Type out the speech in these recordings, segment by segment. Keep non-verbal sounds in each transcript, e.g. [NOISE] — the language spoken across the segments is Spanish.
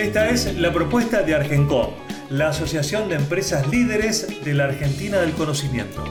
Esta es la propuesta de Argencom, la Asociación de Empresas Líderes de la Argentina del Conocimiento.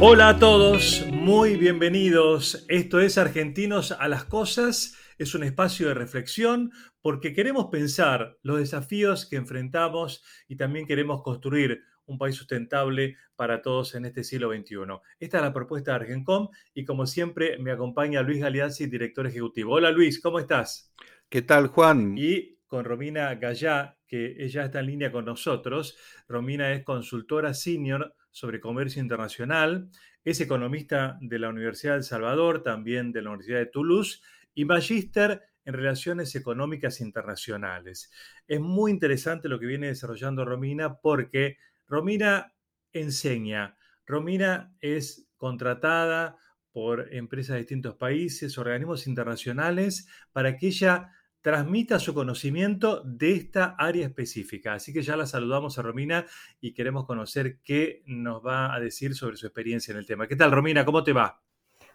Hola a todos, muy bienvenidos. Esto es Argentinos a las Cosas. Es un espacio de reflexión porque queremos pensar los desafíos que enfrentamos y también queremos construir un país sustentable para todos en este siglo XXI. Esta es la propuesta de Argencom y como siempre me acompaña Luis Galeazzi, director ejecutivo. Hola Luis, ¿cómo estás? ¿Qué tal Juan? Y con Romina Gallá, que ella está en línea con nosotros. Romina es consultora senior sobre comercio internacional, es economista de la Universidad de El Salvador, también de la Universidad de Toulouse y magíster en relaciones económicas internacionales. Es muy interesante lo que viene desarrollando Romina porque Romina enseña. Romina es contratada por empresas de distintos países, organismos internacionales, para que ella transmita su conocimiento de esta área específica. Así que ya la saludamos a Romina y queremos conocer qué nos va a decir sobre su experiencia en el tema. ¿Qué tal, Romina? ¿Cómo te va?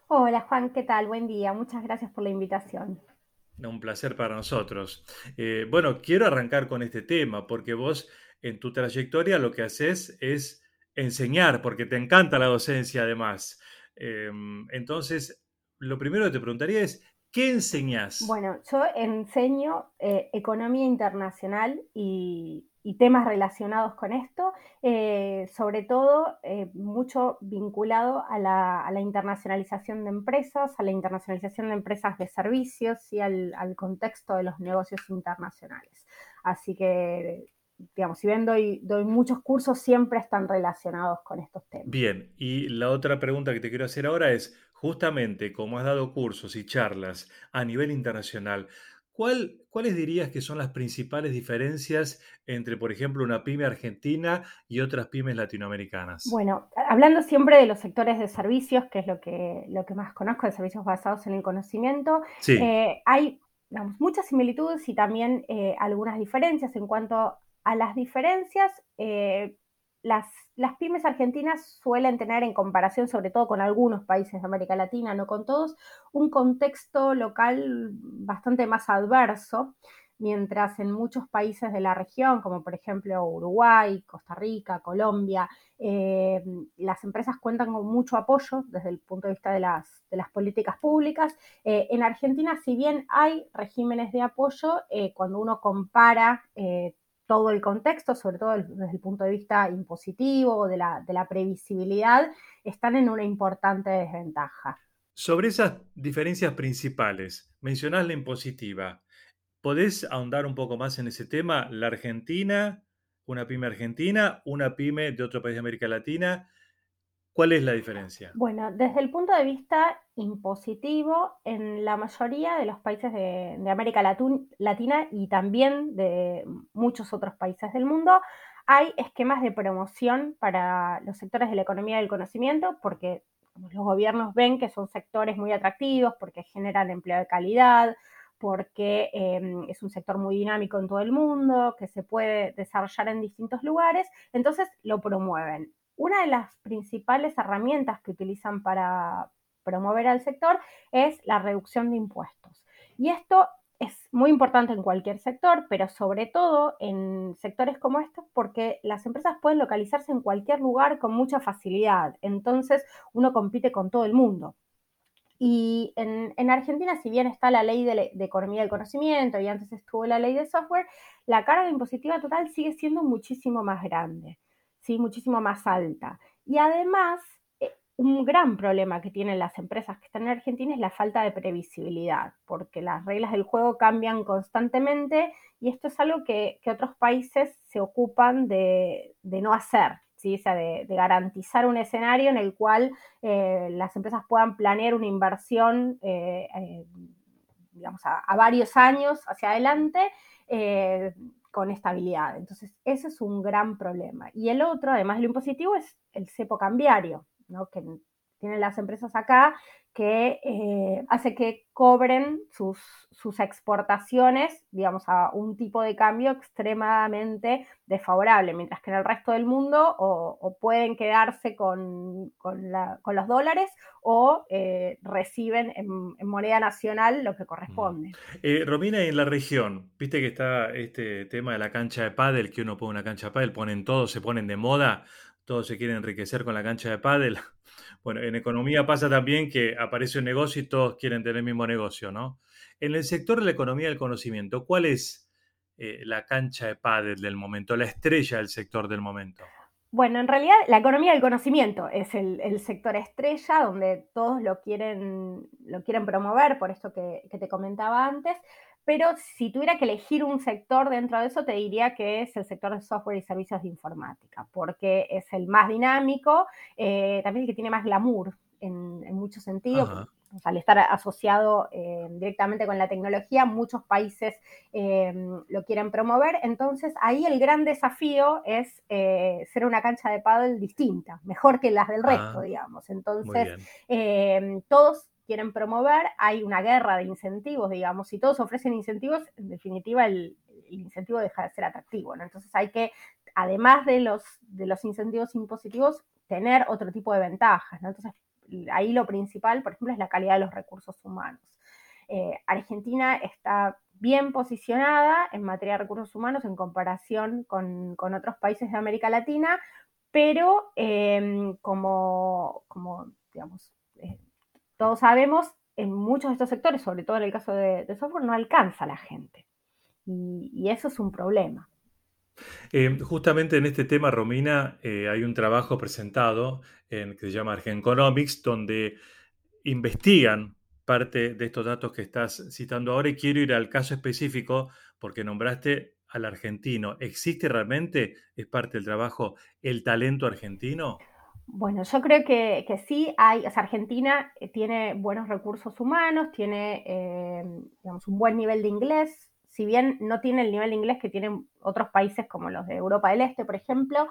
Hola, Juan, ¿qué tal? Buen día. Muchas gracias por la invitación. Un placer para nosotros. Eh, bueno, quiero arrancar con este tema porque vos en tu trayectoria lo que haces es enseñar, porque te encanta la docencia además. Em, entonces, lo primero que te preguntaría es, ¿qué enseñas? Bueno, yo enseño eh, economía internacional y, temas relacionados con esto, eh, sobre todo eh, mucho vinculado a la, internacionalización de empresas, a la internacionalización de empresas de servicios y al contexto de los negocios internacionales. Así que digamos, si bien doy, doy muchos cursos, siempre están relacionados con estos temas. Bien, y la otra pregunta que te quiero hacer ahora es, justamente como has dado cursos y charlas a nivel internacional, ¿cuál, ¿cuáles dirías que son las principales diferencias entre, por ejemplo, una pyme argentina y otras pymes latinoamericanas? Bueno, hablando siempre de los sectores de servicios, que es lo que, lo que más conozco, de servicios basados en el conocimiento, eh, hay muchas similitudes y también eh, algunas diferencias en cuanto a las diferencias, eh, las, las, pymes argentinas suelen tener en comparación, sobre todo con algunos países de América Latina, no con todos, un contexto local bastante más adverso, mientras en muchos países de la región, como por ejemplo Uruguay, Costa Rica, Colombia, eh, las empresas cuentan con mucho apoyo desde el punto de vista de las, de las políticas públicas. Eh, en Argentina, si bien hay regímenes de apoyo, cuando uno compara todo el contexto, sobre todo desde el punto de vista impositivo, de la, de la previsibilidad, están en una importante desventaja. Sobre esas diferencias principales, mencionás la impositiva. ¿Podés ahondar un poco más en ese tema? La Argentina, una pyme argentina, una pyme de otro país de América Latina, ¿Cuál es la diferencia? Bueno, desde el punto de vista impositivo, en la mayoría de los países de, América Latina y también de muchos otros países del mundo, hay esquemas de promoción para los sectores de la economía del conocimiento, porque los gobiernos ven que son sectores muy atractivos, porque generan empleo de calidad, porque em, es un sector muy dinámico en todo el mundo, que se puede desarrollar en distintos lugares, entonces lo promueven una de las principales herramientas que utilizan para promover al sector es la reducción de impuestos. Y esto es muy importante en cualquier sector, pero sobre todo en sectores como estos, porque las empresas pueden localizarse en cualquier lugar con mucha facilidad. Entonces uno compite con todo el mundo. Y en, Argentina, si bien está la ley de, de, economía del conocimiento y antes estuvo la ley de software, la carga impositiva total sigue siendo muchísimo más grande muchísimo más alta. Y además, eh, un gran problema que tienen las empresas que están en Argentina es la falta de previsibilidad, porque las reglas del juego cambian constantemente y esto es algo que, otros países se ocupan de, no hacer. ¿sí? sea, de, garantizar un escenario en el cual eh, las empresas puedan planear una inversión, eh, digamos, a, varios años hacia adelante con estabilidad. Entonces, ese es un gran problema. Y el otro, además de lo impositivo, es el cepo cambiario, ¿no? que tienen las empresas acá que eh, hace que cobren sus, sus, exportaciones, digamos, a un tipo de cambio extremadamente desfavorable, mientras que en el resto del mundo o, pueden quedarse con, con, los dólares o eh, reciben en, moneda nacional lo que corresponde. Eh, Romina, en la región, viste que está este tema de la cancha de pádel, que uno pone una cancha de pádel, ponen todo, se ponen de moda, todos se quieren enriquecer con la cancha de pádel. Bueno, en economía pasa también que aparece un negocio y todos quieren tener el mismo negocio, ¿no? En el sector de la economía del conocimiento, ¿cuál es eh, la cancha de pádel del momento, la estrella del sector del momento? Bueno, en realidad la economía del conocimiento es el, sector estrella donde todos lo quieren, lo quieren promover, por esto que, que, te comentaba antes, pero si tuviera que elegir un sector dentro de eso, te diría que es el sector de software y servicios de informática, porque es el más dinámico, eh, también el que tiene más glamour en, muchos sentidos. al estar asociado eh, directamente con la tecnología, muchos países eh, lo quieren promover. Entonces, ahí el gran desafío es ser una cancha de paddle distinta, mejor que las del resto, ah, digamos. Entonces, todos quieren promover, hay una guerra de incentivos, digamos, si todos ofrecen incentivos, en definitiva el, incentivo deja de ser atractivo, ¿no? Entonces hay que, además de los, de los incentivos impositivos, tener otro tipo de ventajas, ¿no? Entonces ahí lo principal, por ejemplo, es la calidad de los recursos humanos. Eh, Argentina está bien posicionada en materia de recursos humanos en comparación con, otros países de América Latina, pero em, como, como, digamos, eh, todos sabemos, en muchos de estos sectores, sobre todo en el caso de, software, no alcanza la gente. Y, eso es un problema. Eh, justamente en este tema, Romina, eh, hay un trabajo presentado en, que se llama Argenconomics, donde investigan parte de estos datos que estás citando ahora y quiero ir al caso específico porque nombraste al argentino. ¿Existe realmente, es parte del trabajo, el talento argentino? Bueno, yo creo que, sí hay, o sea, Argentina eh, tiene buenos recursos humanos, tiene, eh, digamos, un buen nivel de inglés, si bien no tiene el nivel de inglés que tienen otros países como los de Europa del Este, por ejemplo,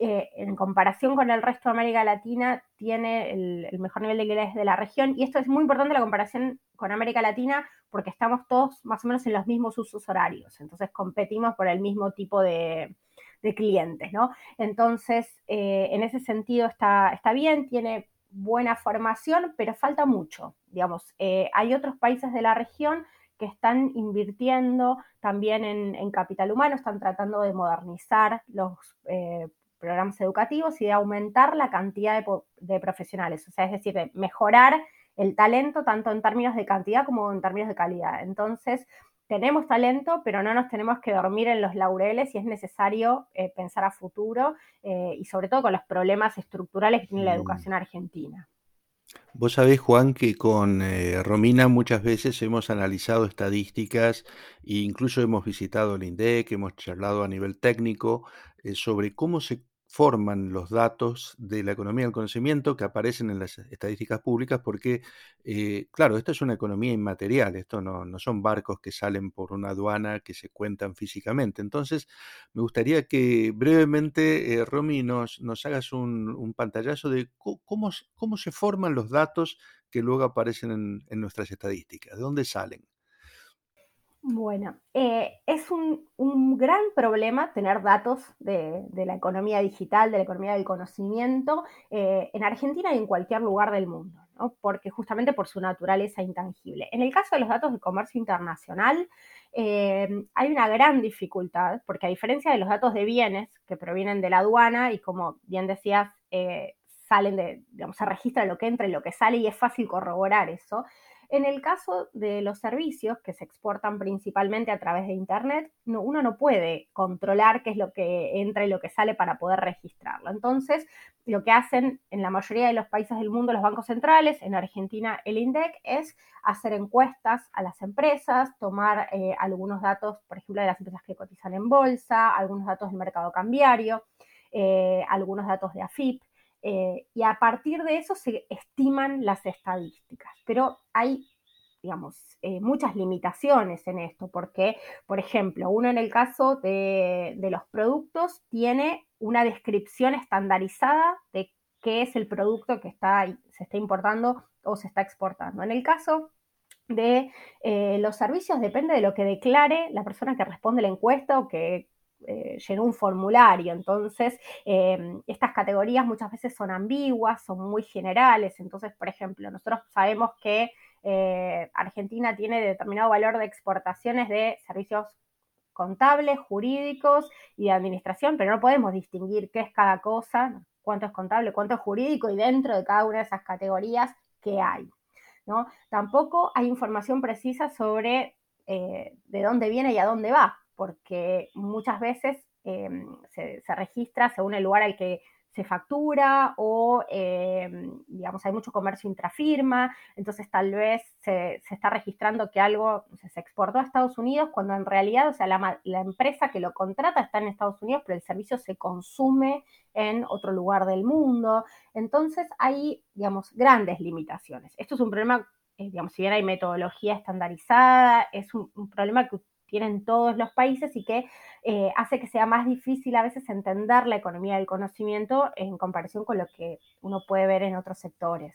eh, en comparación con el resto de América Latina, tiene el, mejor nivel de inglés de la región. Y esto es muy importante la comparación con América Latina porque estamos todos más o menos en los mismos usos horarios. Entonces competimos por el mismo tipo de, de clientes, ¿no? Entonces, eh, en ese sentido está, está bien, tiene buena formación, pero falta mucho, digamos. Eh, hay otros países de la región que están invirtiendo también en, capital humano, están tratando de modernizar los eh, programas educativos y de aumentar la cantidad de, de, profesionales, o sea, es decir, de mejorar el talento tanto en términos de cantidad como en términos de calidad. Entonces, tenemos talento, pero no nos tenemos que dormir en los laureles y es necesario eh, pensar a futuro eh, y sobre todo con los problemas estructurales que tiene la mm. educación argentina. Vos sabés, Juan, que con eh, Romina muchas veces hemos analizado estadísticas e incluso hemos visitado el INDEC, hemos charlado a nivel técnico sobre cómo se forman los datos de la economía del conocimiento que aparecen en las estadísticas públicas, porque, eh, claro, esto es una economía inmaterial, esto no, son barcos que salen por una aduana que se cuentan físicamente. Entonces, me gustaría que brevemente, eh, Romy, nos, hagas un, pantallazo de cómo, cómo, se forman los datos que luego aparecen en, en nuestras estadísticas, de dónde salen. Bueno, eh, es un, gran problema tener datos de, la economía digital, de la economía del conocimiento, eh, en Argentina y en cualquier lugar del mundo, ¿no? porque justamente por su naturaleza intangible. En el caso de los datos de comercio internacional, eh, hay una gran dificultad, porque a diferencia de los datos de bienes que provienen de la aduana y como bien decías, salen de, digamos, se registra lo que entra y lo que sale y es fácil corroborar eso. En el caso de los servicios que se exportan principalmente a través de Internet, uno no puede controlar qué es lo que entra y lo que sale para poder registrarlo. Entonces, lo que hacen en la mayoría de los países del mundo los bancos centrales, en Argentina el INDEC, es hacer encuestas a las empresas, tomar eh, algunos datos, por ejemplo, de las empresas que cotizan en bolsa, algunos datos del mercado cambiario. eh, algunos datos de AFIP, eh, y a partir de eso se estiman las estadísticas. Pero hay, digamos, muchas limitaciones en esto, porque, por ejemplo, uno en el caso de, de los productos tiene una descripción estandarizada de qué es el producto que está, se está importando o se está exportando. En el caso de eh, los servicios depende de lo que declare la persona que responde la encuesta o que eh, llenó un formulario. Entonces, eh, estas categorías muchas veces son ambiguas, son muy generales. Entonces, por ejemplo, nosotros sabemos que Argentina tiene determinado valor de exportaciones de servicios contables, jurídicos y de administración, pero no podemos distinguir qué es cada cosa, cuánto es contable, cuánto es jurídico y dentro de cada una de esas categorías qué hay. ¿no? Tampoco hay información precisa sobre eh, de dónde viene y a dónde va, porque muchas veces em, se, registra según el lugar al que se factura o, em, digamos, hay mucho comercio intrafirma, entonces tal vez se, está registrando que algo se exportó a Estados Unidos cuando en realidad, o sea, la, la, empresa que lo contrata está en Estados Unidos, pero el servicio se consume en otro lugar del mundo. Entonces hay, digamos, grandes limitaciones. Esto es un problema, eh, digamos, si bien hay metodología estandarizada, es un, problema que tienen todos los países y que eh, hace que sea más difícil a veces entender la economía del conocimiento en comparación con lo que uno puede ver en otros sectores.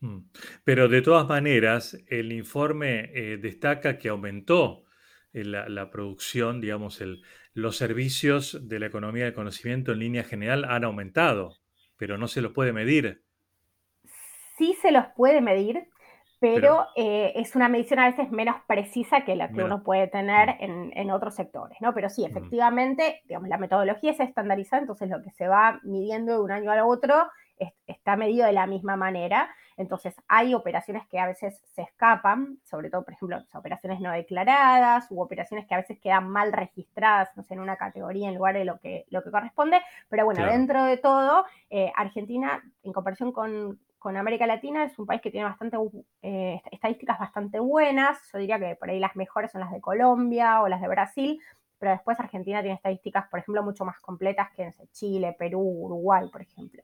Mm. Pero de todas maneras, el informe eh, destaca que aumentó la, producción, digamos, el, los servicios de la economía del conocimiento en línea general han aumentado, pero no se los puede medir. Sí se los puede medir, pero, eh, es una medición a veces menos precisa que la que uno puede tener mm. en, otros sectores, ¿no? Pero sí, mm. efectivamente, digamos, la metodología es estandarizada, entonces lo que se va midiendo de un año al otro está medido de la misma manera. Entonces, hay operaciones que a veces se escapan, sobre todo, por ejemplo, operaciones no declaradas u operaciones que a veces quedan mal registradas, no sé, en una categoría en lugar de lo que, lo que corresponde. Pero bueno, dentro de todo, eh, Argentina, en comparación con, América Latina, es un país que tiene bastante eh, estadísticas bastante buenas. Yo diría que por ahí las mejores son las de Colombia o las de Brasil, pero después Argentina tiene estadísticas, por ejemplo, mucho más completas que en Chile, Perú, Uruguay, por ejemplo.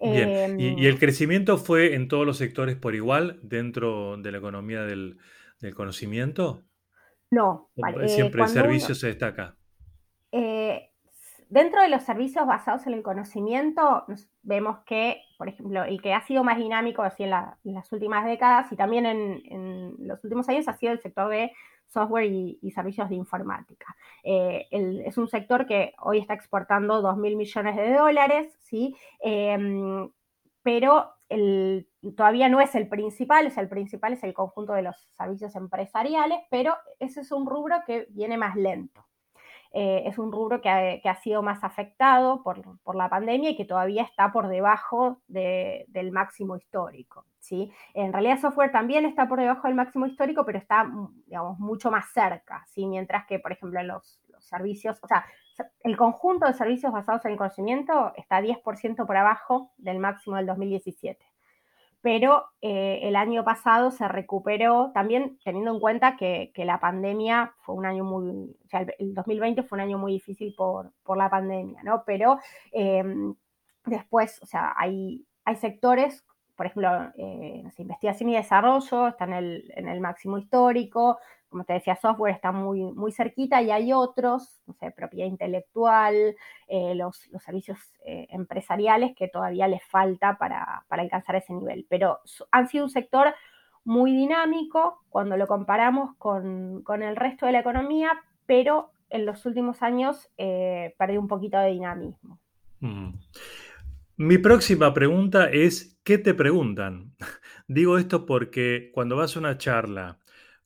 Bien. ¿Y, el em, crecimiento fue en todos los sectores por igual dentro de la economía del, conocimiento? No. Siempre el servicio se destaca. Eh, dentro de los servicios basados en el conocimiento, vemos que, por ejemplo, el que ha sido más dinámico así en, las últimas décadas y también en, los últimos años ha sido el sector de software y, servicios de informática. Eh, es un sector que hoy está exportando 2 mil millones de dólares, ¿sí? Em, pero todavía no es el principal, es el principal es el conjunto de los servicios empresariales, pero ese es un rubro que viene más lento. Eh, es un rubro que ha, sido más afectado por, la pandemia y que todavía está por debajo del máximo histórico. ¿sí? En realidad software también está por debajo del máximo histórico, pero está, digamos, mucho más cerca, ¿sí? mientras que, por ejemplo, los, los servicios, o sea, el conjunto de servicios basados en el conocimiento está 10% por abajo del máximo del 2017 pero eh, el año pasado se recuperó, también teniendo en cuenta que, la pandemia fue un año muy, o sea, el 2020 fue un año muy difícil por, la pandemia, ¿no? Pero em, después, o sea, hay, hay sectores, por ejemplo, eh, investigación y desarrollo, está en el, en el máximo histórico, como te decía, software está muy, muy cerquita y hay otros, no sé, propiedad intelectual, eh, los, servicios eh, empresariales que todavía les falta para, alcanzar ese nivel. Pero han sido un sector muy dinámico cuando lo comparamos con, el resto de la economía, pero en los últimos años eh, perdió un poquito de dinamismo. Mm. Mi próxima pregunta es, ¿qué te preguntan? [LAUGHS] Digo esto porque cuando vas a una charla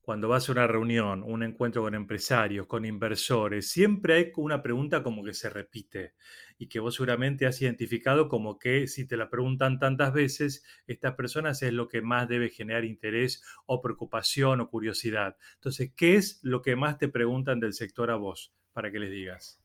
cuando vas a una reunión, un encuentro con empresarios, con inversores, siempre hay una pregunta como que se repite y que vos seguramente has identificado como que si te la preguntan tantas veces, estas personas es lo que más debe generar interés o preocupación o curiosidad. Entonces, ¿qué es lo que más te preguntan del sector a vos para que les digas?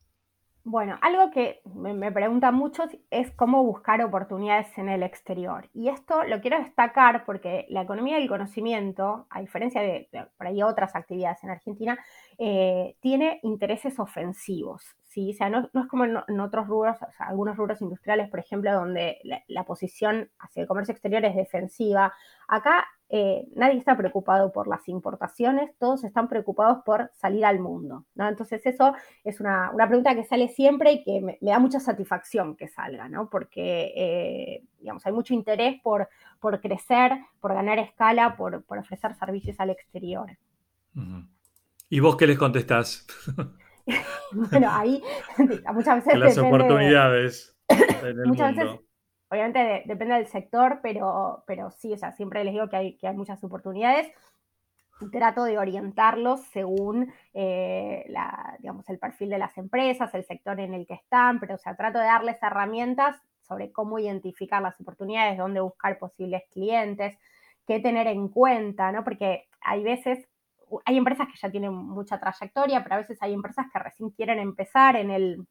Bueno, algo que me, preguntan mucho es cómo buscar oportunidades en el exterior. Y esto lo quiero destacar porque la economía del conocimiento, a diferencia de, por ahí otras actividades en Argentina, eh, tiene intereses ofensivos. ¿sí? O sea, no, es como en, otros rubros, o sea, algunos rubros industriales, por ejemplo, donde la, posición hacia el comercio exterior es defensiva. Acá eh, nadie está preocupado por las importaciones, todos están preocupados por salir al mundo, ¿no? Entonces eso es una, pregunta que sale siempre y que me, da mucha satisfacción que salga, ¿no? Porque, eh, digamos, hay mucho interés por, por crecer, por ganar escala, por, ofrecer servicios al exterior. ¿Y vos qué les contestás? [LAUGHS] bueno, ahí [LAUGHS] muchas veces... las oportunidades. muchas veces, obviamente depende del sector, pero, pero sí, o sea, siempre les digo que hay, que hay muchas oportunidades. Trato de orientarlos según eh, la, digamos, el perfil de las empresas, el sector en el que están, pero o sea, trato de darles herramientas sobre cómo identificar las oportunidades, dónde buscar posibles clientes, qué tener en cuenta, ¿no? Porque hay veces hay empresas que ya tienen mucha trayectoria, pero a veces hay empresas que recién quieren empezar en el,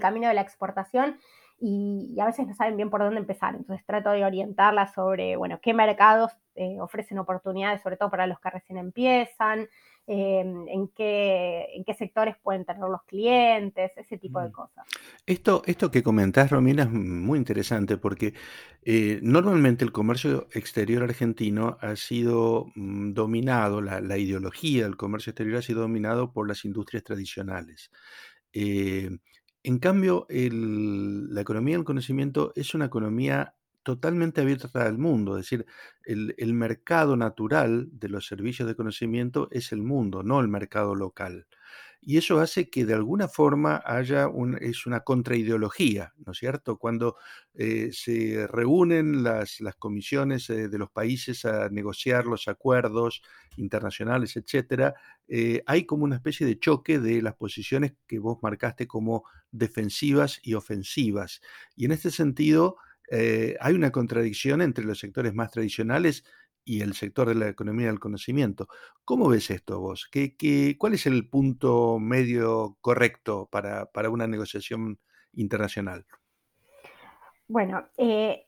camino de la exportación y, a veces no saben bien por dónde empezar. Entonces trato de orientarlas sobre, bueno, qué mercados eh, ofrecen oportunidades, sobre todo para los que recién empiezan, Em, en, qué, en qué sectores pueden tener los clientes, ese tipo de mm. cosas. Esto, esto que comentás, Romina, es muy interesante porque eh, normalmente el comercio exterior argentino ha sido mm, dominado, la, ideología del comercio exterior ha sido dominado por las industrias tradicionales. Eh, en cambio, la economía del conocimiento es una economía totalmente abierta al mundo, es decir, el, mercado natural de los servicios de conocimiento es el mundo, no el mercado local. Y eso hace que de alguna forma haya un, es una contraideología, ¿no es cierto? Cuando eh, se reúnen las, las comisiones eh, de los países a negociar los acuerdos internacionales, etcétera, eh, hay como una especie de choque de las posiciones que vos marcaste como defensivas y ofensivas. Y en este sentido, hay una contradicción entre los sectores más tradicionales y el sector de la economía del conocimiento. ¿Cómo ves esto vos? ¿Qué, cuál es el punto medio correcto para, una negociación internacional? Bueno, eh,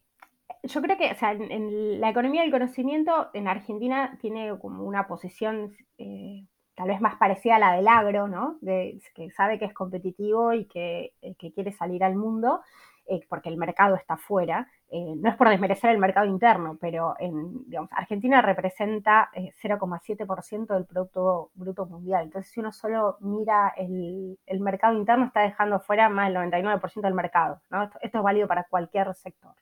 yo creo que en, la economía del conocimiento en Argentina tiene como una posición eh, tal vez más parecida a la del agro, ¿no? De, que sabe que es competitivo y que, que quiere salir al mundo. Eh, porque el mercado está fuera. Eh, no es por desmerecer el mercado interno, pero en, Argentina representa 0,7% eh, del Producto Bruto Mundial. Entonces, si uno solo mira el, mercado interno, está dejando fuera más del 99% del mercado. Esto, es válido para cualquier sector.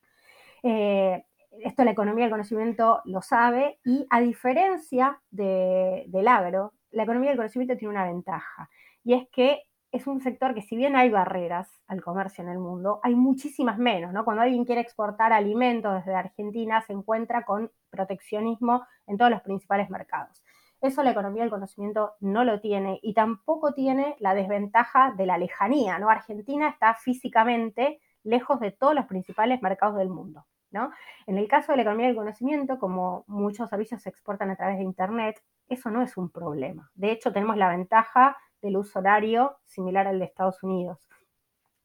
esto la economía del conocimiento lo sabe y a diferencia del agro, la economía del conocimiento tiene una ventaja y es que es un sector que si bien hay barreras al comercio en el mundo, hay muchísimas menos, ¿no? Cuando alguien quiere exportar alimentos desde Argentina, se encuentra con proteccionismo en todos los principales mercados. Eso la economía del conocimiento no lo tiene y tampoco tiene la desventaja de la lejanía, ¿no? Argentina está físicamente lejos de todos los principales mercados del mundo, ¿no? En el caso de la economía del conocimiento, como muchos servicios se exportan a través de Internet, eso no es un problema. De hecho, tenemos la ventaja del uso horario similar al de Estados Unidos.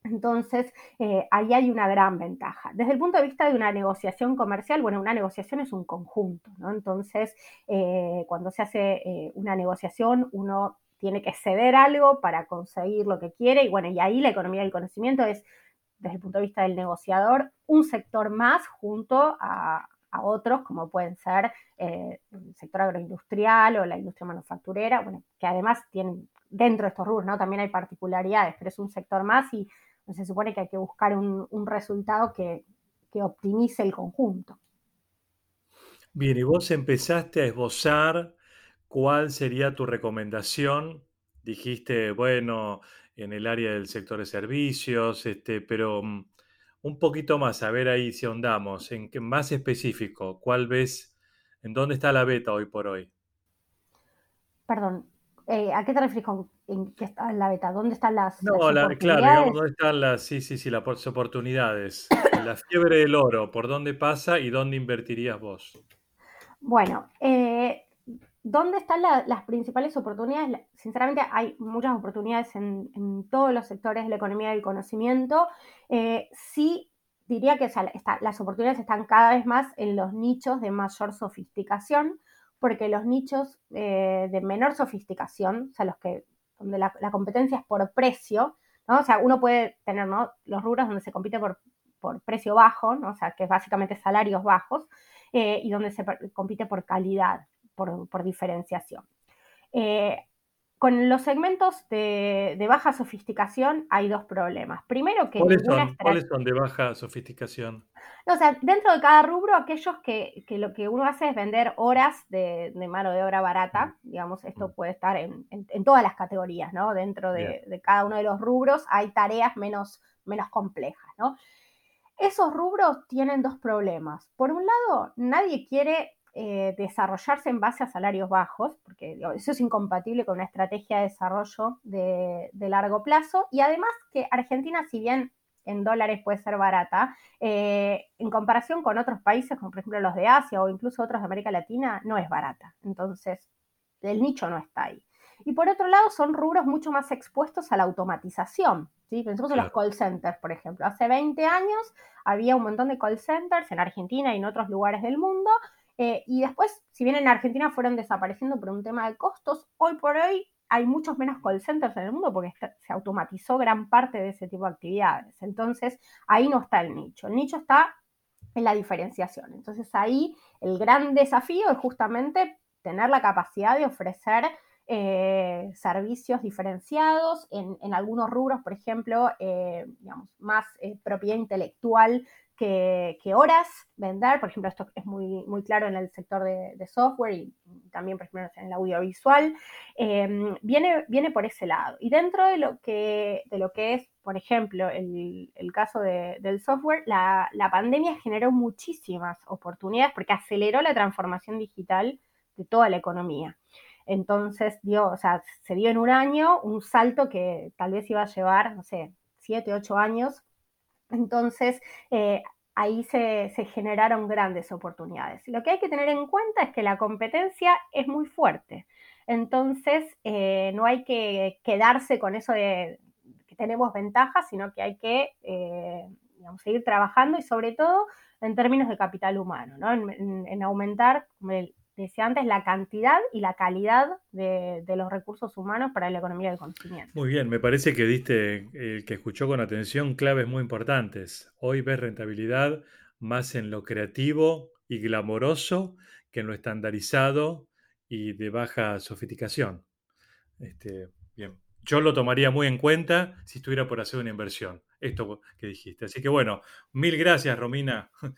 Entonces, eh, ahí hay una gran ventaja. Desde el punto de vista de una negociación comercial, bueno, una negociación es un conjunto, ¿no? Entonces, eh, cuando se hace eh, una negociación, uno tiene que ceder algo para conseguir lo que quiere, y bueno, y ahí la economía del conocimiento es, desde el punto de vista del negociador, un sector más junto a, a otros, como pueden ser el sector agroindustrial o la industria manufacturera, bueno, que además tienen dentro de estos rubros. También hay particularidades, pero es un sector más y se supone que hay que buscar un, resultado que, optimice el conjunto. Bien, y vos empezaste a esbozar cuál sería tu recomendación. Dijiste, bueno, en el área del sector de servicios, este, pero mm, un poquito más, a ver ahí si ahondamos, en qué más específico, ¿cuál ves, en dónde está la beta hoy por hoy? Perdón, eh, ¿A qué te refieres con en qué está la beta? ¿Dónde están las, no, claro, digamos, ¿dónde están las, sí, sí, sí, las oportunidades? [COUGHS] la fiebre del oro, ¿por dónde pasa y dónde invertirías vos? Bueno, eh, ¿dónde están las principales oportunidades? Sinceramente, hay muchas oportunidades en, todos los sectores de la economía del conocimiento. Eh, sí, diría que las oportunidades están cada vez más en los nichos de mayor sofisticación porque los nichos eh, de menor sofisticación, o sea, los que donde la, competencia es por precio, ¿no? O sea, uno puede tener los rubros donde se compite por, por precio bajo, o sea, que es básicamente salarios bajos, eh, y donde se compite por calidad, por, por diferenciación. Eh, con los segmentos de, baja sofisticación hay dos problemas. Primero que... ¿Cuáles, son, ¿cuáles son de baja sofisticación? o sea, dentro de cada rubro, aquellos que, lo que uno hace es vender horas de, mano de obra barata, digamos, esto puede estar en, todas las categorías, ¿no? Dentro de, cada uno de los rubros hay tareas menos, menos complejas, ¿no? Esos rubros tienen dos problemas. Por un lado, nadie quiere eh, desarrollarse en base a salarios bajos, porque eso es incompatible con una estrategia de desarrollo de, largo plazo. Y además que Argentina, si bien en dólares puede ser barata, eh, en comparación con otros países, como por ejemplo los de Asia o incluso otros de América Latina, no es barata. Entonces, el nicho no está ahí. Y por otro lado, son rubros mucho más expuestos a la automatización. ¿sí? Pensemos en los call centers, por ejemplo. Hace 20 años había un montón de call centers en Argentina y en otros lugares del mundo eh, y después, si bien en Argentina fueron desapareciendo por un tema de costos, hoy por hoy hay muchos menos call centers en el mundo porque se automatizó gran parte de ese tipo de actividades. Entonces, ahí no está el nicho. El nicho está en la diferenciación. Entonces, ahí el gran desafío es justamente tener la capacidad de ofrecer eh, servicios diferenciados en, algunos rubros, por ejemplo, eh, digamos, más propiedad intelectual que, horas vender. Por ejemplo, esto es muy, muy claro en el sector de, software y también, por ejemplo, en el audiovisual. Em, viene, viene por ese lado. Y dentro de lo que, de lo que es, por ejemplo, el, caso del software, la, pandemia generó muchísimas oportunidades porque aceleró la transformación digital de toda la economía. Entonces, dio, o sea, se dio en un año un salto que tal vez iba a llevar, no sé, siete, ocho años entonces, eh, ahí se, generaron grandes oportunidades. Lo que hay que tener en cuenta es que la competencia es muy fuerte. Entonces, eh, no hay que quedarse con eso de que tenemos ventajas, sino que hay que eh, seguir trabajando y sobre todo en términos de capital humano, ¿no? en, en aumentar el, decía antes, la cantidad y la calidad de, los recursos humanos para la economía del conocimiento. Muy bien, me parece que diste, el que escuchó con atención, claves muy importantes. Hoy ves rentabilidad más en lo creativo y glamoroso que en lo estandarizado y de baja sofisticación. Este, bien, yo lo tomaría muy en cuenta si estuviera por hacer una inversión, esto que dijiste. Así que bueno, mil gracias, Romina. [LAUGHS]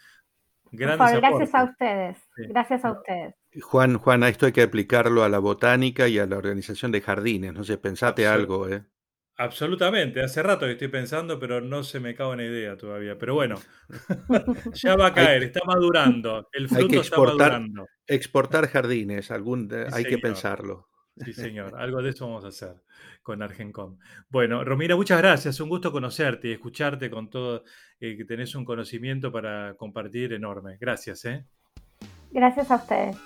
gracias a ustedes. Gracias a ustedes. Juan, Juan, esto hay que aplicarlo a la botánica y a la organización de jardines. No sé, pensate algo, ¿eh? Absolutamente, hace rato que estoy pensando, pero no se me cabe una idea todavía. Pero bueno, [LAUGHS] ya va a caer, está madurando, el fruto hay que exportar, está madurando. Exportar jardines, algún, hay que pensarlo. Sí, [LAUGHS] señor, algo de eso vamos a hacer con Argencom. Bueno, Romina, muchas gracias, un gusto conocerte y escucharte con todo, eh, que tenés un conocimiento para compartir enorme. Gracias, ¿eh? Gracias a ustedes.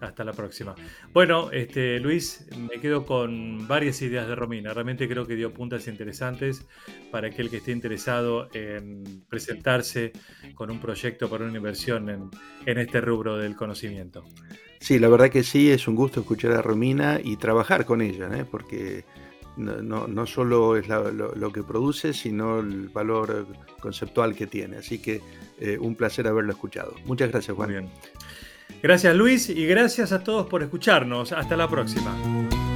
Hasta la próxima. Bueno, este, Luis, me quedo con varias ideas de Romina. Realmente creo que dio puntas interesantes para aquel que esté interesado en presentarse con un proyecto para una inversión en, este rubro del conocimiento. Sí, la verdad que sí, es un gusto escuchar a Romina y trabajar con ella, ¿eh? porque no, no, solo es lo, que produce, sino el valor conceptual que tiene. Así que eh, un placer haberlo escuchado. Muchas gracias, Juan. bien. Gracias Luis y gracias a todos por escucharnos. Hasta la próxima.